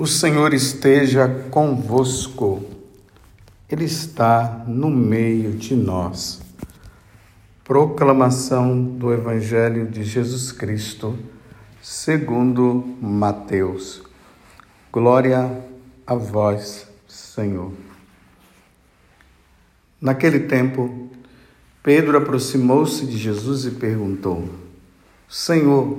O Senhor esteja convosco, Ele está no meio de nós. Proclamação do Evangelho de Jesus Cristo, segundo Mateus. Glória a vós, Senhor. Naquele tempo, Pedro aproximou-se de Jesus e perguntou: Senhor,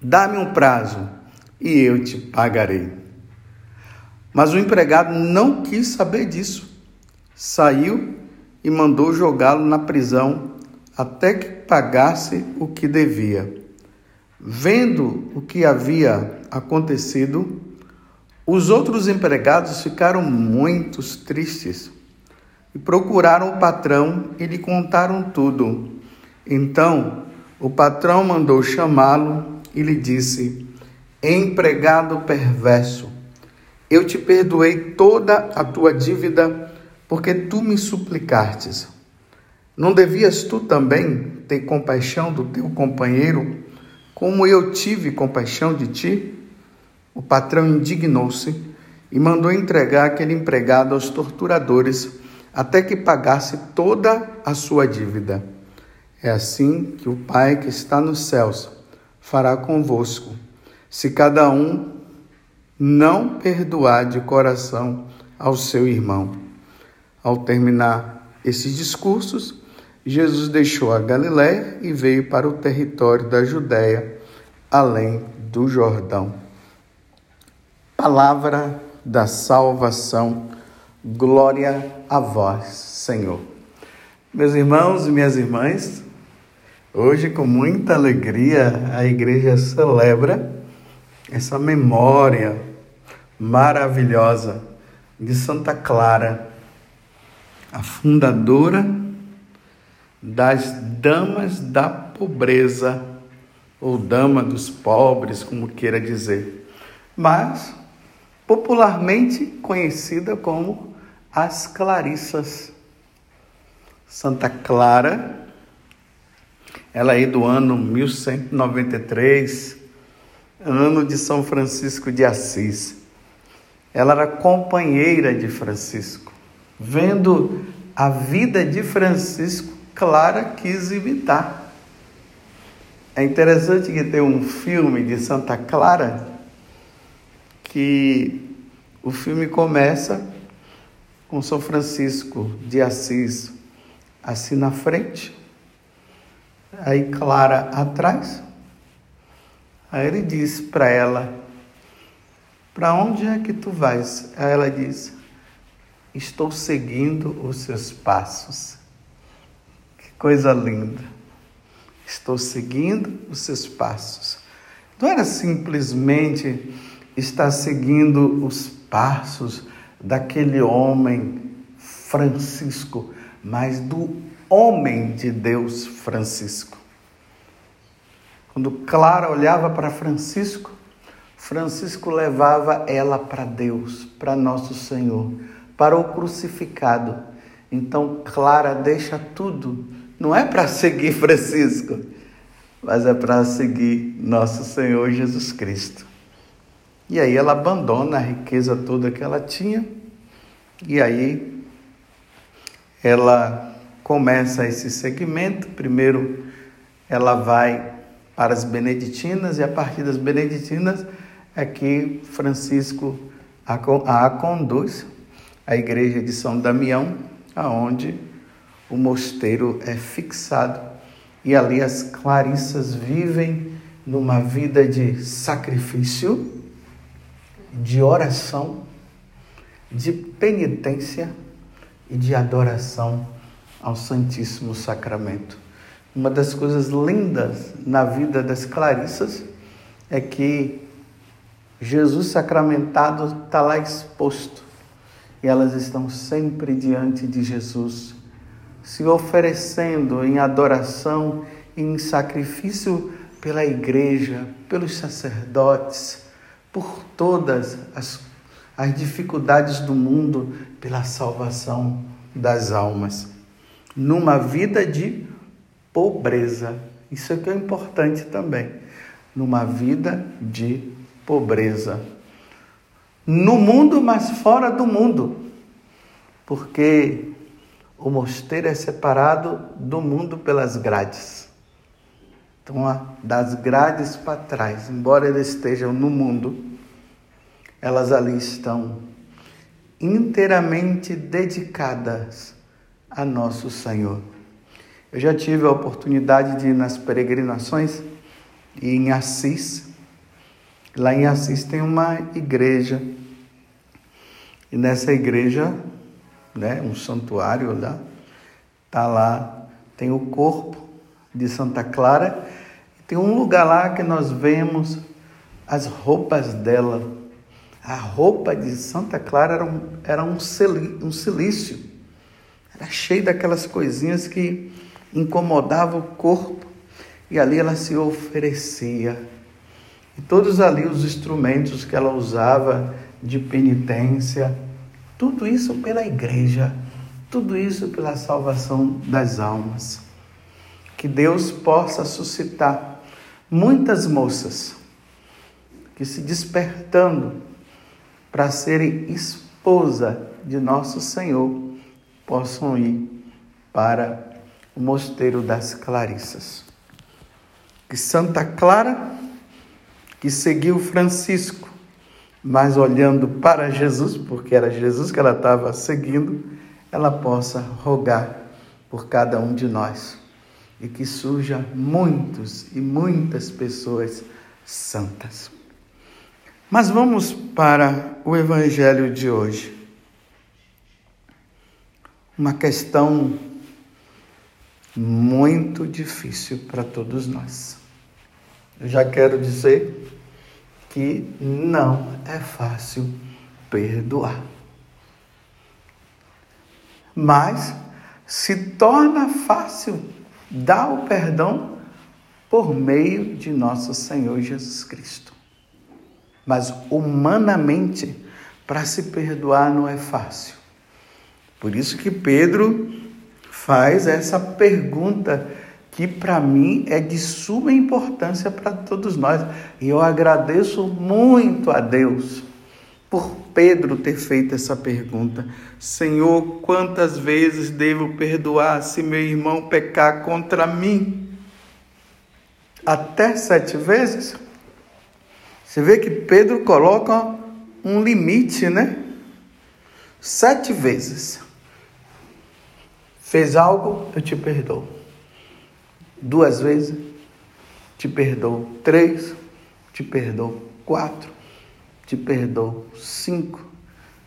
Dá-me um prazo e eu te pagarei. Mas o empregado não quis saber disso. Saiu e mandou jogá-lo na prisão até que pagasse o que devia. Vendo o que havia acontecido, os outros empregados ficaram muito tristes e procuraram o patrão e lhe contaram tudo. Então o patrão mandou chamá-lo e lhe disse: Empregado perverso, eu te perdoei toda a tua dívida, porque tu me suplicastes. Não devias tu também ter compaixão do teu companheiro, como eu tive compaixão de ti? O patrão indignou-se e mandou entregar aquele empregado aos torturadores até que pagasse toda a sua dívida. É assim que o Pai que está nos céus fará convosco, se cada um não perdoar de coração ao seu irmão. Ao terminar esses discursos, Jesus deixou a Galiléia e veio para o território da Judéia, além do Jordão. Palavra da salvação, glória a vós, Senhor. Meus irmãos e minhas irmãs, Hoje, com muita alegria, a igreja celebra essa memória maravilhosa de Santa Clara, a fundadora das Damas da Pobreza, ou Dama dos Pobres, como queira dizer, mas popularmente conhecida como as Clarissas. Santa Clara ela é do ano 1193, ano de São Francisco de Assis. Ela era companheira de Francisco. Vendo a vida de Francisco, Clara quis imitar. É interessante que tem um filme de Santa Clara que o filme começa com São Francisco de Assis assim na frente Aí Clara atrás. Aí ele diz para ela: Para onde é que tu vais? Aí ela diz: Estou seguindo os seus passos. Que coisa linda. Estou seguindo os seus passos. Não era simplesmente estar seguindo os passos daquele homem Francisco, mas do homem de Deus Francisco. Quando Clara olhava para Francisco, Francisco levava ela para Deus, para nosso Senhor, para o crucificado. Então, Clara deixa tudo. Não é para seguir Francisco, mas é para seguir nosso Senhor Jesus Cristo. E aí ela abandona a riqueza toda que ela tinha, e aí ela começa esse segmento. Primeiro, ela vai para as beneditinas, e a partir das beneditinas é que Francisco a, conduz à igreja de São Damião, aonde o mosteiro é fixado e ali as clarissas vivem numa vida de sacrifício, de oração, de penitência e de adoração ao Santíssimo Sacramento. Uma das coisas lindas na vida das Clarissas é que Jesus sacramentado está lá exposto e elas estão sempre diante de Jesus, se oferecendo em adoração e em sacrifício pela igreja, pelos sacerdotes, por todas as, as dificuldades do mundo, pela salvação das almas. Numa vida de pobreza. Isso é que é importante também. Numa vida de pobreza no mundo, mas fora do mundo, porque o mosteiro é separado do mundo pelas grades. Então, das grades para trás, embora eles estejam no mundo, elas ali estão inteiramente dedicadas a nosso Senhor. Eu já tive a oportunidade de ir nas peregrinações e em Assis. Lá em Assis tem uma igreja e nessa igreja, né, um santuário lá, tá lá, tem o corpo de Santa Clara, tem um lugar lá que nós vemos as roupas dela. A roupa de Santa Clara era um, era um, um silício, era cheio daquelas coisinhas que incomodavam o corpo, e ali ela se oferecia. E todos ali os instrumentos que ela usava, de penitência, tudo isso pela igreja, tudo isso pela salvação das almas. Que Deus possa suscitar muitas moças que se despertando para serem esposa de nosso Senhor possam ir para o mosteiro das Clarissas. Que Santa Clara, que seguiu Francisco, mas olhando para Jesus, porque era Jesus que ela estava seguindo, ela possa rogar por cada um de nós e que surja muitos e muitas pessoas santas. Mas vamos para o evangelho de hoje. Uma questão muito difícil para todos nós. Eu já quero dizer que não é fácil perdoar. Mas se torna fácil dar o perdão por meio de nosso Senhor Jesus Cristo. Mas humanamente, para se perdoar não é fácil. Por isso que Pedro faz essa pergunta que para mim é de suma importância para todos nós. E eu agradeço muito a Deus por Pedro ter feito essa pergunta. Senhor, quantas vezes devo perdoar se meu irmão pecar contra mim? Até sete vezes? Você vê que Pedro coloca um limite, né? Sete vezes. Fez algo, eu te perdoo duas vezes, te perdoo três, te perdoo quatro, te perdoo cinco,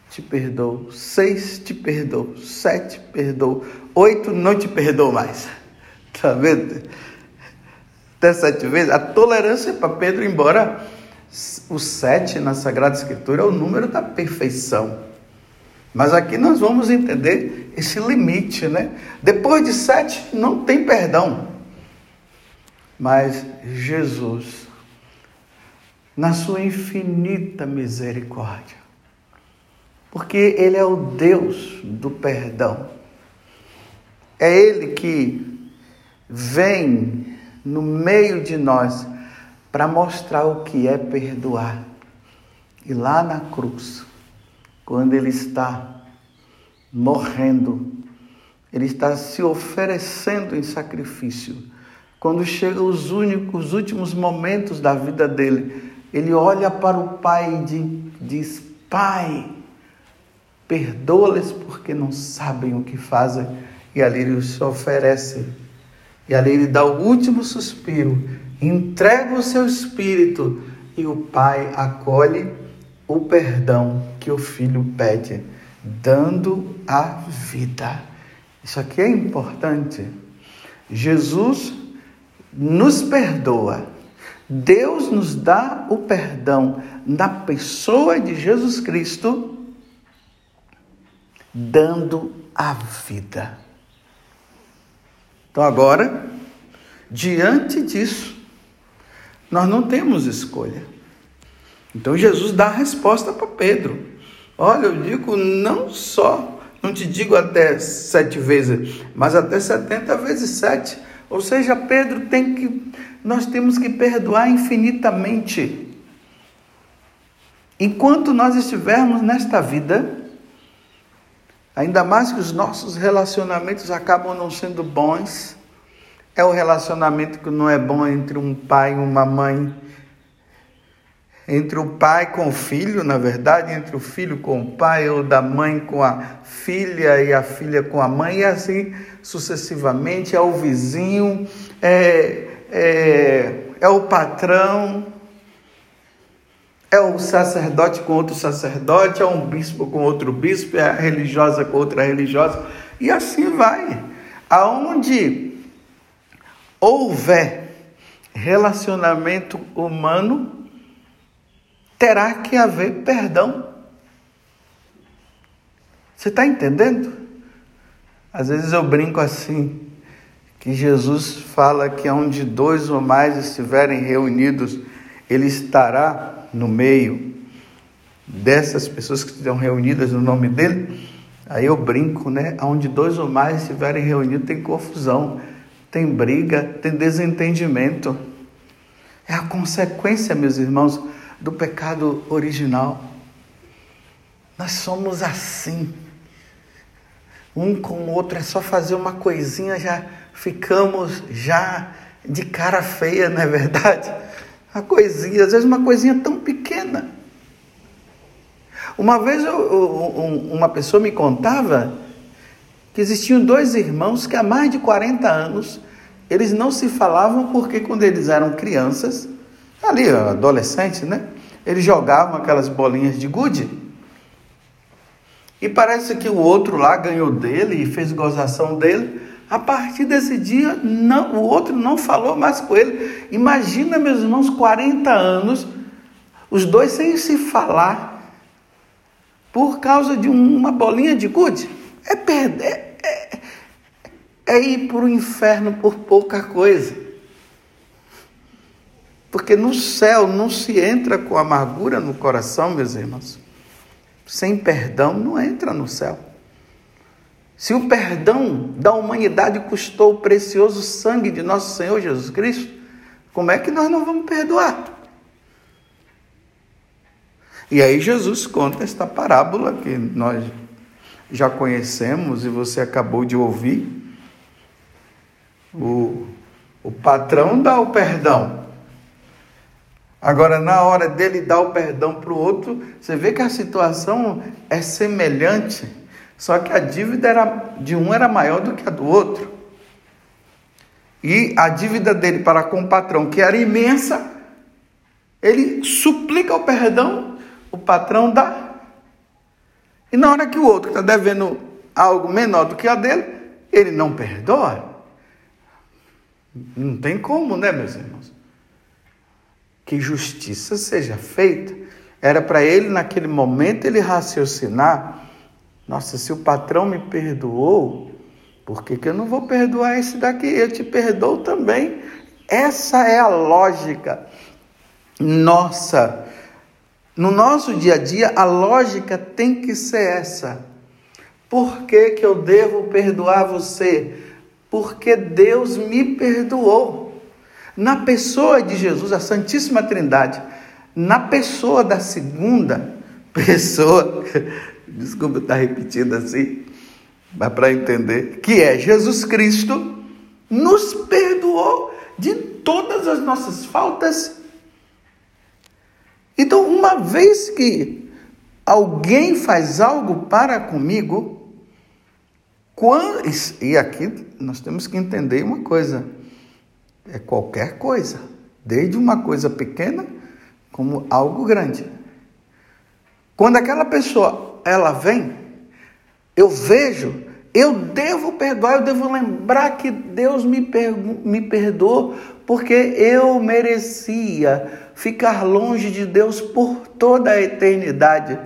te perdoo seis, te perdoo sete, perdoo oito, não te perdoo mais. Tá vendo? Até sete vezes. A tolerância para Pedro, embora o sete na Sagrada Escritura é o número da perfeição. Mas aqui nós vamos entender esse limite, né? Depois de sete, não tem perdão. Mas Jesus na sua infinita misericórdia. Porque Ele é o Deus do perdão. É Ele que vem no meio de nós para mostrar o que é perdoar. E lá na cruz, quando Ele está morrendo, Ele está se oferecendo em sacrifício. Quando chegam os únicos, os últimos momentos da vida dele, ele olha para o Pai e diz: Pai, perdoa-lhes porque não sabem o que fazem. E ali ele se oferece. E ali ele dá o último suspiro, entrega o seu espírito e o Pai acolhe o perdão que o filho pede, dando a vida. Isso aqui é importante. Jesus nos perdoa. Deus nos dá o perdão na pessoa de Jesus Cristo, dando a vida. Então, agora, diante disso, nós não temos escolha. Então, Jesus dá a resposta para Pedro. Olha, eu digo não só, não te digo até sete vezes, mas até setenta vezes sete. Ou seja, Pedro tem que, nós temos que perdoar infinitamente. Enquanto nós estivermos nesta vida, ainda mais que os nossos relacionamentos acabam não sendo bons, é o relacionamento que não é bom entre um pai e uma mãe, entre o pai com o filho, na verdade, entre o filho com o pai, ou da mãe com a filha e a filha com a mãe, e assim sucessivamente, é o vizinho, é, é, é o patrão, é o sacerdote com outro sacerdote, é um bispo com outro bispo, é a religiosa com outra religiosa, e assim vai. Aonde houver relacionamento humano, terá que haver perdão. Você está entendendo? Às vezes eu brinco assim, que Jesus fala que onde dois ou mais estiverem reunidos, Ele estará no meio dessas pessoas que estão reunidas no nome dele. Aí eu brinco, né? Onde dois ou mais estiverem reunidos, tem confusão, tem briga, tem desentendimento. É a consequência, meus irmãos, do pecado original. Nós somos assim. Um com o outro é só fazer uma coisinha, já ficamos já de cara feia, não é verdade? Uma coisinha, às vezes uma coisinha tão pequena. Uma vez eu, uma pessoa me contava que existiam dois irmãos que há mais de 40 anos eles não se falavam porque quando eles eram crianças, ali, adolescente, né? Eles jogavam aquelas bolinhas de gude. E parece que o outro lá ganhou dele e fez gozação dele. A partir desse dia, não, o outro não falou mais com ele. Imagina, meus irmãos, 40 anos, os dois sem se falar, por causa de uma bolinha de gude. É perder, é, é, é ir para o inferno por pouca coisa. Porque no céu não se entra com amargura no coração, meus irmãos. Sem perdão não entra no céu. Se o perdão da humanidade custou o precioso sangue de nosso Senhor Jesus Cristo, como é que nós não vamos perdoar? E aí Jesus conta esta parábola que nós já conhecemos e você acabou de ouvir. O, o patrão dá o perdão Agora, na hora dele dar o perdão para o outro, você vê que a situação é semelhante, só que a dívida era, de um era maior do que a do outro. E a dívida dele para com o patrão, que era imensa, ele suplica o perdão, o patrão dá. E na hora que o outro está devendo algo menor do que a dele, ele não perdoa. Não tem como, né, meus irmãos? Que justiça seja feita. Era para ele, naquele momento, ele raciocinar: nossa, se o patrão me perdoou, por que, que eu não vou perdoar esse daqui? Eu te perdoo também. Essa é a lógica. nossa, no nosso dia a dia, a lógica tem que ser essa. Por que, que eu devo perdoar você? Porque Deus me perdoou. Na pessoa de Jesus, a Santíssima Trindade, na pessoa da segunda pessoa, desculpa estar repetindo assim, mas para entender, que é Jesus Cristo, nos perdoou de todas as nossas faltas. Então, uma vez que alguém faz algo para comigo, quando, e aqui nós temos que entender uma coisa: é qualquer coisa, desde uma coisa pequena como algo grande. Quando aquela pessoa ela vem, eu vejo, eu devo perdoar, eu devo lembrar que Deus me, me perdoou porque eu merecia ficar longe de Deus por toda a eternidade.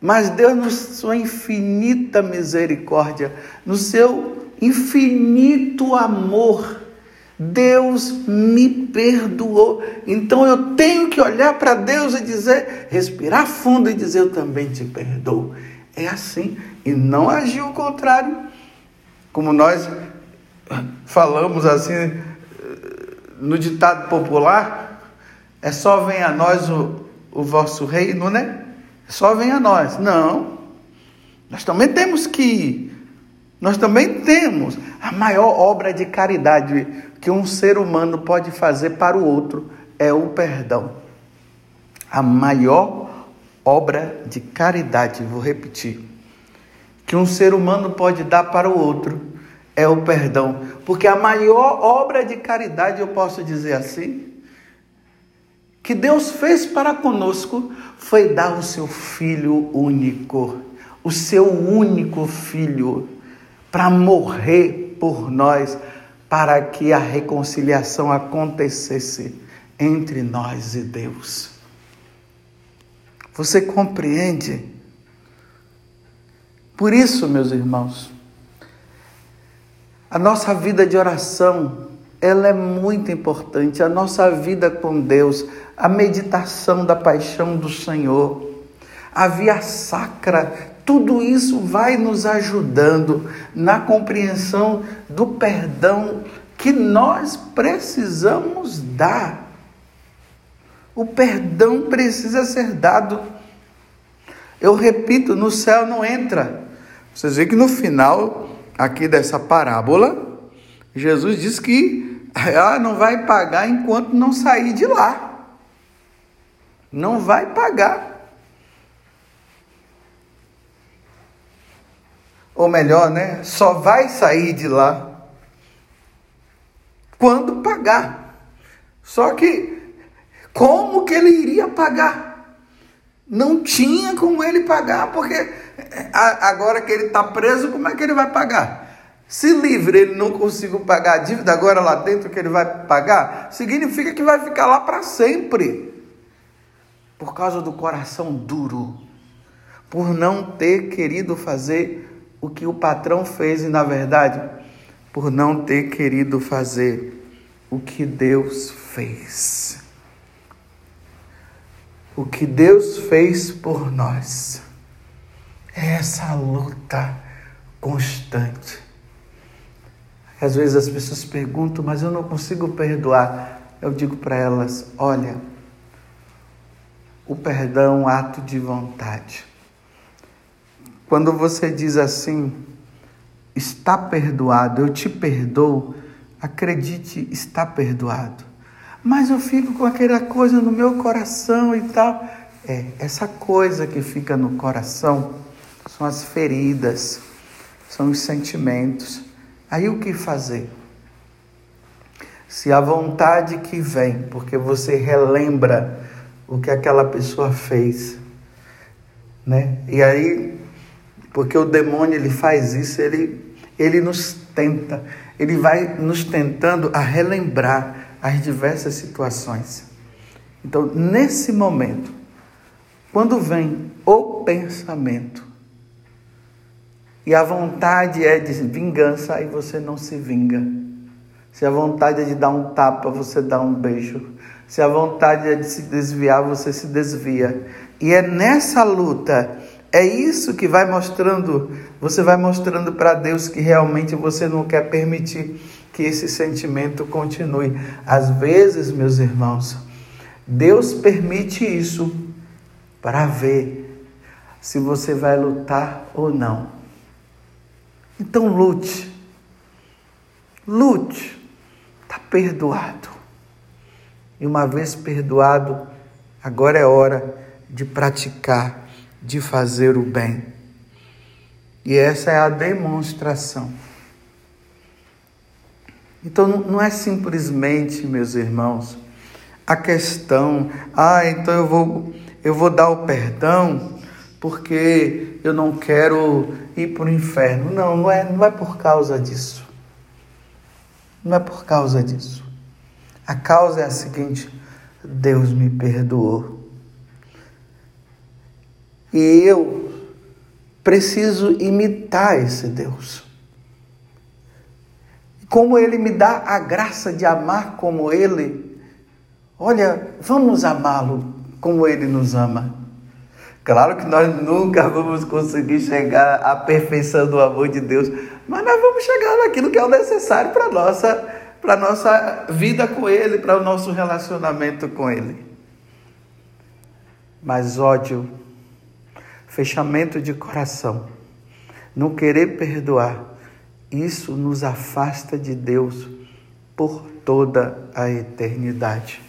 Mas Deus, na sua infinita misericórdia, no seu infinito amor, Deus me perdoou. Então eu tenho que olhar para Deus e dizer, respirar fundo e dizer: Eu também te perdoo. É assim. E não agir o contrário. Como nós falamos assim no ditado popular, é só vem a nós o, o vosso reino, né? só vem a nós. Não. Nós também temos que nós também temos a maior obra de caridade que um ser humano pode fazer para o outro é o perdão. A maior obra de caridade, vou repetir, que um ser humano pode dar para o outro é o perdão, porque a maior obra de caridade, eu posso dizer assim, que Deus fez para conosco foi dar o seu filho único, o seu único filho, para morrer por nós, para que a reconciliação acontecesse entre nós e Deus. Você compreende? Por isso, meus irmãos, a nossa vida de oração, ela é muito importante, a nossa vida com Deus, a meditação da paixão do Senhor, a via sacra, tudo isso vai nos ajudando na compreensão do perdão que nós precisamos dar. O perdão precisa ser dado. Eu repito, no céu não entra. Vocês veem que no final aqui dessa parábola, Jesus diz que ah, não vai pagar enquanto não sair de lá não vai pagar. Ou melhor, né? Só vai sair de lá quando pagar. Só que como que ele iria pagar? Não tinha como ele pagar, porque eh, agora que ele está preso, como é que ele vai pagar? Se livre ele não conseguiu pagar a dívida, agora lá dentro que ele vai pagar, significa que vai ficar lá para sempre por causa do coração duro, por não ter querido fazer o que o patrão fez e, na verdade, por não ter querido fazer o que Deus fez. O que Deus fez por nós. É essa luta constante. Às vezes as pessoas perguntam, mas eu não consigo perdoar. Eu digo para elas: olha, o perdão, ato de vontade. Quando você diz assim, está perdoado, eu te perdoo, acredite, está perdoado. Mas eu fico com aquela coisa no meu coração e tal. É, essa coisa que fica no coração são as feridas, são os sentimentos. Aí o que fazer? Se a vontade que vem, porque você relembra o que aquela pessoa fez, né? E aí, porque o demônio ele faz isso, ele ele nos tenta, ele vai nos tentando a relembrar as diversas situações. Então, nesse momento, quando vem o pensamento e a vontade é de vingança, aí você não se vinga. Se a vontade é de dar um tapa, você dá um beijo. Se a vontade é de se desviar, você se desvia. E é nessa luta, é isso que vai mostrando, você vai mostrando para Deus que realmente você não quer permitir que esse sentimento continue. Às vezes, meus irmãos, Deus permite isso para ver se você vai lutar ou não. Então lute. Lute. Está perdoado. E uma vez perdoado, agora é hora de praticar, de fazer o bem. E essa é a demonstração. Então não é simplesmente, meus irmãos, a questão, ah, então eu vou eu vou dar o perdão porque eu não quero ir para o inferno. Não, não é, não é por causa disso. Não é por causa disso. A causa é a seguinte: Deus me perdoou. E eu preciso imitar esse Deus. Como Ele me dá a graça de amar como Ele, olha, vamos amá-lo como Ele nos ama. Claro que nós nunca vamos conseguir chegar à perfeição do amor de Deus, mas nós vamos chegar naquilo que é o necessário para a nossa, para nossa vida com Ele, para o nosso relacionamento com Ele. Mas ódio, fechamento de coração, não querer perdoar, isso nos afasta de Deus por toda a eternidade.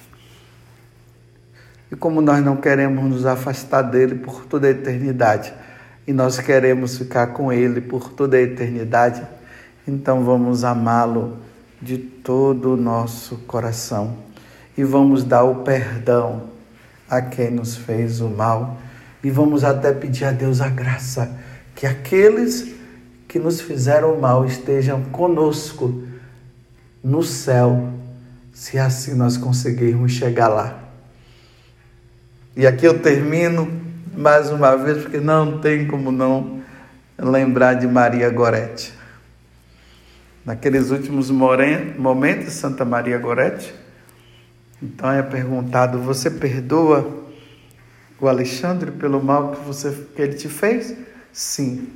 E como nós não queremos nos afastar dele por toda a eternidade, e nós queremos ficar com ele por toda a eternidade, então vamos amá-lo de todo o nosso coração. E vamos dar o perdão a quem nos fez o mal e vamos até pedir a Deus a graça que aqueles que nos fizeram mal estejam conosco no céu, se assim nós conseguirmos chegar lá. E aqui eu termino mais uma vez, porque não tem como não lembrar de Maria Gorete. Naqueles últimos momentos, Santa Maria Gorete, então é perguntado: Você perdoa o Alexandre pelo mal que, você, que ele te fez? Sim,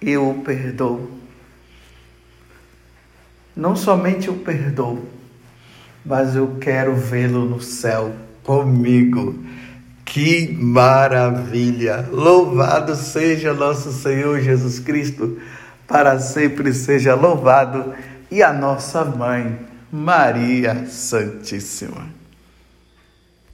eu o perdoo. Não somente o perdoo, mas eu quero vê-lo no céu comigo. Que maravilha! Louvado seja nosso Senhor Jesus Cristo, para sempre seja louvado, e a nossa mãe, Maria Santíssima.